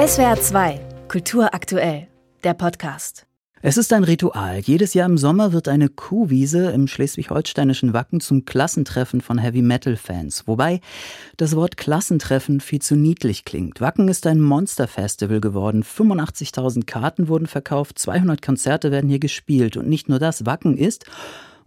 SWR 2, Kultur aktuell, der Podcast. Es ist ein Ritual. Jedes Jahr im Sommer wird eine Kuhwiese im schleswig-holsteinischen Wacken zum Klassentreffen von Heavy-Metal-Fans. Wobei das Wort Klassentreffen viel zu niedlich klingt. Wacken ist ein Monster-Festival geworden. 85.000 Karten wurden verkauft, 200 Konzerte werden hier gespielt. Und nicht nur das, Wacken ist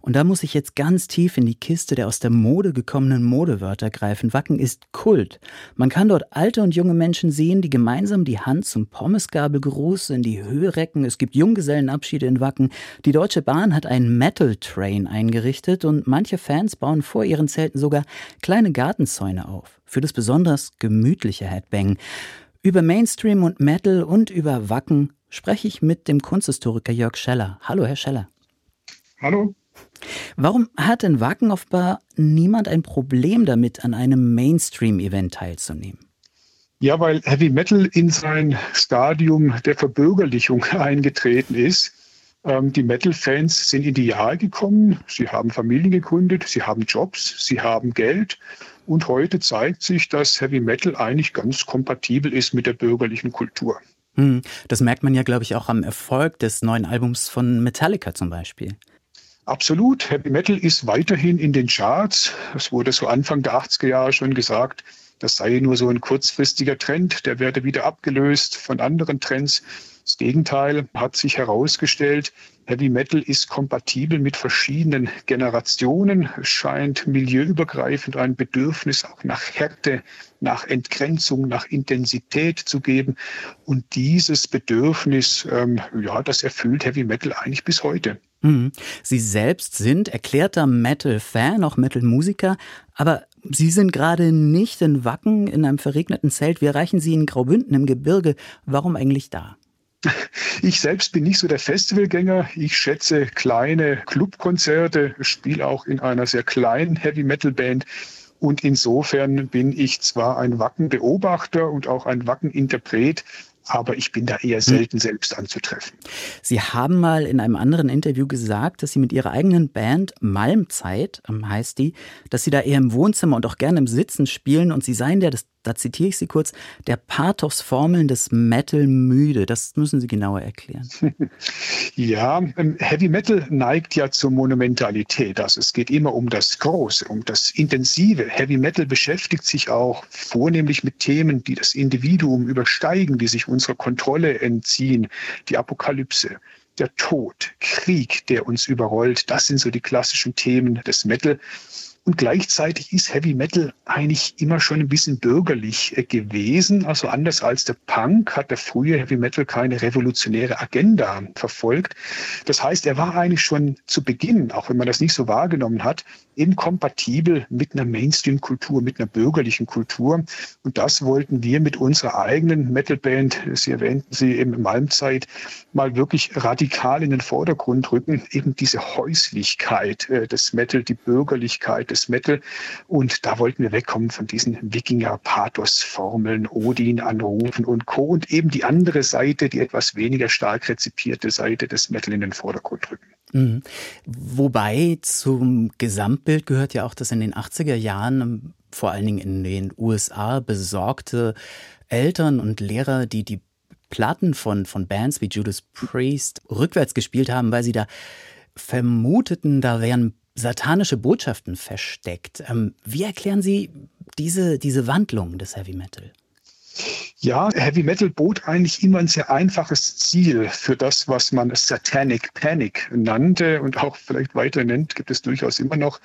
und da muss ich jetzt ganz tief in die Kiste der aus der Mode gekommenen Modewörter greifen. Wacken ist Kult. Man kann dort alte und junge Menschen sehen, die gemeinsam die Hand zum Pommesgabelgruß in die Höhe recken. Es gibt Junggesellenabschiede in Wacken. Die Deutsche Bahn hat einen Metal Train eingerichtet und manche Fans bauen vor ihren Zelten sogar kleine Gartenzäune auf. Für das besonders gemütliche Headbang. Über Mainstream und Metal und über Wacken spreche ich mit dem Kunsthistoriker Jörg Scheller. Hallo, Herr Scheller. Hallo. Warum hat in Wacken offenbar niemand ein Problem damit, an einem Mainstream-Event teilzunehmen? Ja, weil Heavy Metal in sein Stadium der Verbürgerlichung eingetreten ist. Ähm, die Metal-Fans sind in die Jahre gekommen, sie haben Familien gegründet, sie haben Jobs, sie haben Geld. Und heute zeigt sich, dass Heavy Metal eigentlich ganz kompatibel ist mit der bürgerlichen Kultur. Hm, das merkt man ja, glaube ich, auch am Erfolg des neuen Albums von Metallica zum Beispiel. Absolut. Heavy Metal ist weiterhin in den Charts. Es wurde so Anfang der 80er Jahre schon gesagt, das sei nur so ein kurzfristiger Trend, der werde wieder abgelöst von anderen Trends. Das Gegenteil hat sich herausgestellt. Heavy Metal ist kompatibel mit verschiedenen Generationen. Es scheint milieuübergreifend ein Bedürfnis auch nach Härte, nach Entgrenzung, nach Intensität zu geben. Und dieses Bedürfnis, ähm, ja, das erfüllt Heavy Metal eigentlich bis heute. Mhm. Sie selbst sind erklärter Metal-Fan, auch Metal-Musiker, aber Sie sind gerade nicht in Wacken in einem verregneten Zelt. Wir erreichen Sie in Graubünden im Gebirge. Warum eigentlich da? Ich selbst bin nicht so der Festivalgänger. Ich schätze kleine Clubkonzerte, spiele auch in einer sehr kleinen Heavy-Metal-Band. Und insofern bin ich zwar ein Wacken-Beobachter und auch ein Wacken-Interpret, aber ich bin da eher hm. selten selbst anzutreffen. Sie haben mal in einem anderen Interview gesagt, dass Sie mit Ihrer eigenen Band Malmzeit, ähm, heißt die, dass Sie da eher im Wohnzimmer und auch gerne im Sitzen spielen und Sie seien ja das da zitiere ich Sie kurz, der Pathos-Formeln des Metal müde. Das müssen Sie genauer erklären. Ja, ähm, Heavy Metal neigt ja zur Monumentalität. Also es geht immer um das Große, um das Intensive. Heavy Metal beschäftigt sich auch vornehmlich mit Themen, die das Individuum übersteigen, die sich unserer Kontrolle entziehen. Die Apokalypse, der Tod, Krieg, der uns überrollt. Das sind so die klassischen Themen des Metal. Und gleichzeitig ist Heavy Metal eigentlich immer schon ein bisschen bürgerlich äh, gewesen. Also anders als der Punk hat der frühe Heavy Metal keine revolutionäre Agenda verfolgt. Das heißt, er war eigentlich schon zu Beginn, auch wenn man das nicht so wahrgenommen hat, inkompatibel mit einer Mainstream-Kultur, mit einer bürgerlichen Kultur. Und das wollten wir mit unserer eigenen Metalband, Sie erwähnten sie im Malmzeit, mal wirklich radikal in den Vordergrund rücken. Eben diese Häuslichkeit äh, des Metal, die Bürgerlichkeit des Metal. Und da wollten wir wegkommen von diesen Wikinger-Pathos-Formeln, Odin anrufen und Co. Und eben die andere Seite, die etwas weniger stark rezipierte Seite des Metal in den Vordergrund rücken. Mhm. Wobei zum Gesamtbild gehört ja auch, dass in den 80er Jahren, vor allen Dingen in den USA, besorgte Eltern und Lehrer, die die Platten von, von Bands wie Judas Priest rückwärts gespielt haben, weil sie da vermuteten, da wären satanische Botschaften versteckt. Ähm, wie erklären Sie diese, diese Wandlung des Heavy Metal? Ja, Heavy Metal bot eigentlich immer ein sehr einfaches Ziel für das, was man Satanic Panic nannte und auch vielleicht weiter nennt, gibt es durchaus immer noch.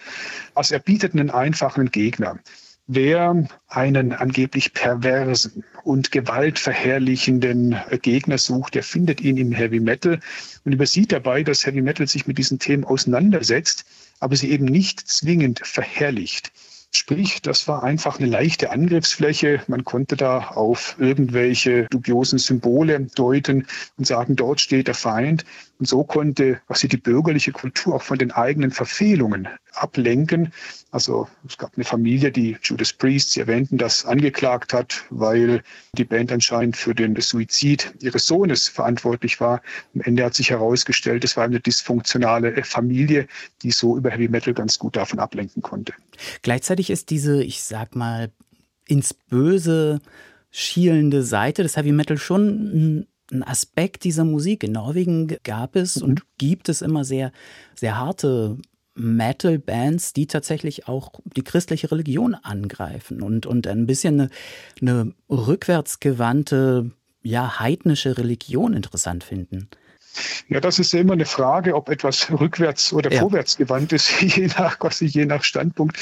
Also er bietet einen einfachen Gegner. Wer einen angeblich perversen und gewaltverherrlichenden Gegner sucht, der findet ihn im Heavy Metal und übersieht dabei, dass Heavy Metal sich mit diesen Themen auseinandersetzt aber sie eben nicht zwingend verherrlicht. Sprich, das war einfach eine leichte Angriffsfläche. Man konnte da auf irgendwelche dubiosen Symbole deuten und sagen, dort steht der Feind. Und so konnte was die bürgerliche Kultur auch von den eigenen Verfehlungen ablenken. Also es gab eine Familie, die Judas Priest, Sie erwähnten das, angeklagt hat, weil die Band anscheinend für den Suizid ihres Sohnes verantwortlich war. Am Ende hat sich herausgestellt, es war eine dysfunktionale Familie, die so über Heavy Metal ganz gut davon ablenken konnte. Gleichzeitig ist diese, ich sag mal, ins Böse schielende Seite des Heavy Metal schon ein Aspekt dieser Musik. In Norwegen gab es mhm. und gibt es immer sehr, sehr harte Metal-Bands, die tatsächlich auch die christliche Religion angreifen und, und ein bisschen eine, eine rückwärtsgewandte, ja, heidnische Religion interessant finden. Ja, das ist ja immer eine Frage, ob etwas rückwärts oder ja. vorwärts gewandt ist, je nach, je nach Standpunkt.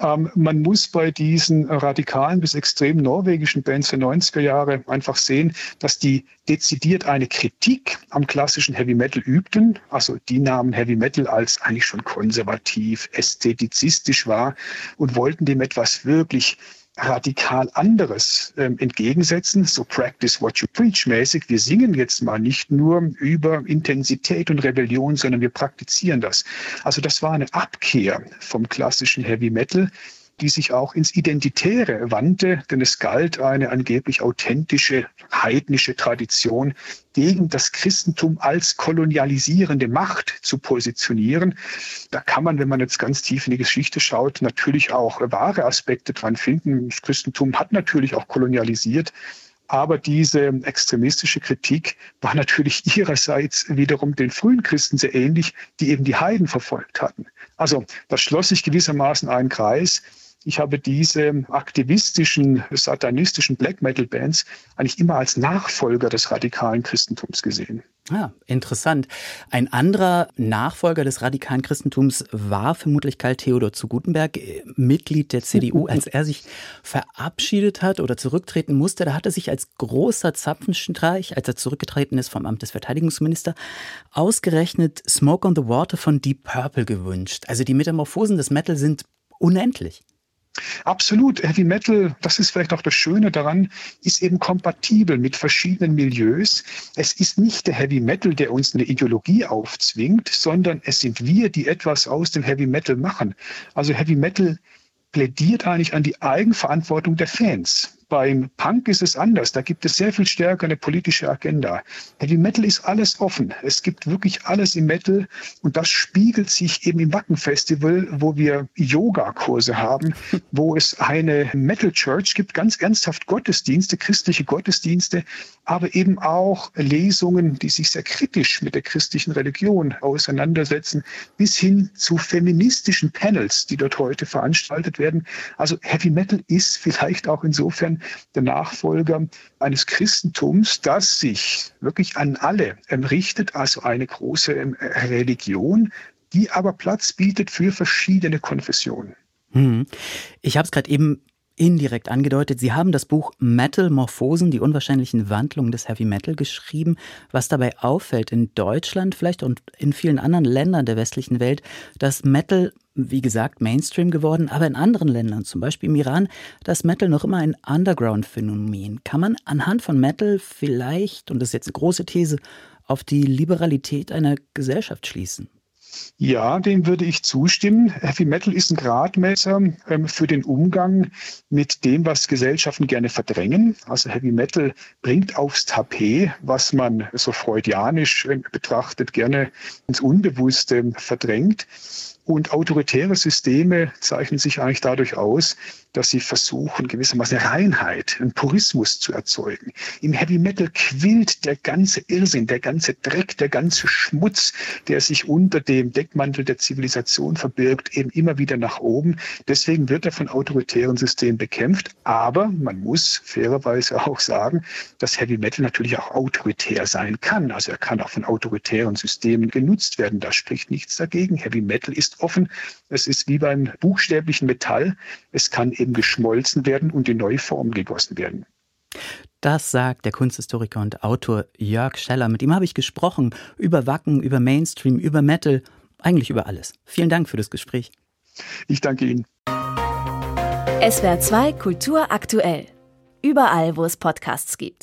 Ähm, man muss bei diesen radikalen bis extrem norwegischen Bands der 90er Jahre einfach sehen, dass die dezidiert eine Kritik am klassischen Heavy Metal übten. Also die nahmen Heavy Metal als eigentlich schon konservativ, ästhetizistisch wahr und wollten dem etwas wirklich radikal anderes ähm, entgegensetzen, so Practice What You Preach mäßig. Wir singen jetzt mal nicht nur über Intensität und Rebellion, sondern wir praktizieren das. Also das war eine Abkehr vom klassischen Heavy Metal die sich auch ins Identitäre wandte, denn es galt eine angeblich authentische heidnische Tradition gegen das Christentum als kolonialisierende Macht zu positionieren. Da kann man, wenn man jetzt ganz tief in die Geschichte schaut, natürlich auch wahre Aspekte dran finden. Das Christentum hat natürlich auch kolonialisiert. Aber diese extremistische Kritik war natürlich ihrerseits wiederum den frühen Christen sehr ähnlich, die eben die Heiden verfolgt hatten. Also das schloss sich gewissermaßen ein Kreis. Ich habe diese aktivistischen, satanistischen Black Metal Bands eigentlich immer als Nachfolger des radikalen Christentums gesehen. Ah, interessant. Ein anderer Nachfolger des radikalen Christentums war vermutlich Karl Theodor zu Gutenberg, äh, Mitglied der CDU. Als er sich verabschiedet hat oder zurücktreten musste, da hat er sich als großer Zapfenstreich, als er zurückgetreten ist vom Amt des Verteidigungsministers, ausgerechnet Smoke on the Water von Deep Purple gewünscht. Also die Metamorphosen des Metal sind unendlich. Absolut. Heavy Metal, das ist vielleicht auch das Schöne daran, ist eben kompatibel mit verschiedenen Milieus. Es ist nicht der Heavy Metal, der uns eine Ideologie aufzwingt, sondern es sind wir, die etwas aus dem Heavy Metal machen. Also Heavy Metal plädiert eigentlich an die Eigenverantwortung der Fans. Beim Punk ist es anders. Da gibt es sehr viel stärker eine politische Agenda. Heavy Metal ist alles offen. Es gibt wirklich alles im Metal und das spiegelt sich eben im Wacken Festival, wo wir Yoga-Kurse haben, wo es eine Metal Church gibt, ganz ernsthaft Gottesdienste, christliche Gottesdienste, aber eben auch Lesungen, die sich sehr kritisch mit der christlichen Religion auseinandersetzen, bis hin zu feministischen Panels, die dort heute veranstaltet werden. Also Heavy Metal ist vielleicht auch insofern der Nachfolger eines Christentums, das sich wirklich an alle richtet, also eine große ähm, Religion, die aber Platz bietet für verschiedene Konfessionen. Hm. Ich habe es gerade eben indirekt angedeutet. Sie haben das Buch Metal Morphosen, die unwahrscheinlichen Wandlungen des Heavy Metal geschrieben. Was dabei auffällt in Deutschland vielleicht und in vielen anderen Ländern der westlichen Welt, dass Metal, wie gesagt, Mainstream geworden, aber in anderen Ländern, zum Beispiel im Iran, das Metal noch immer ein Underground-Phänomen. Kann man anhand von Metal vielleicht, und das ist jetzt eine große These, auf die Liberalität einer Gesellschaft schließen? Ja, dem würde ich zustimmen. Heavy Metal ist ein Gradmesser ähm, für den Umgang mit dem, was Gesellschaften gerne verdrängen. Also Heavy Metal bringt aufs Tapet, was man so freudianisch äh, betrachtet gerne ins Unbewusste verdrängt. Und autoritäre Systeme zeichnen sich eigentlich dadurch aus, dass sie versuchen, gewissermaßen Reinheit, einen Purismus zu erzeugen. Im Heavy Metal quillt der ganze Irrsinn, der ganze Dreck, der ganze Schmutz, der sich unter dem Deckmantel der Zivilisation verbirgt, eben immer wieder nach oben. Deswegen wird er von autoritären Systemen bekämpft. Aber man muss fairerweise auch sagen, dass Heavy Metal natürlich auch autoritär sein kann. Also er kann auch von autoritären Systemen genutzt werden. Da spricht nichts dagegen. Heavy Metal ist offen. Es ist wie beim buchstäblichen Metall. Es kann eben geschmolzen werden und in neue Formen gegossen werden. Das sagt der Kunsthistoriker und Autor Jörg Scheller. Mit ihm habe ich gesprochen über Wacken, über Mainstream, über Metal, eigentlich über alles. Vielen Dank für das Gespräch. Ich danke Ihnen. SWR 2 Kultur aktuell. Überall, wo es Podcasts gibt.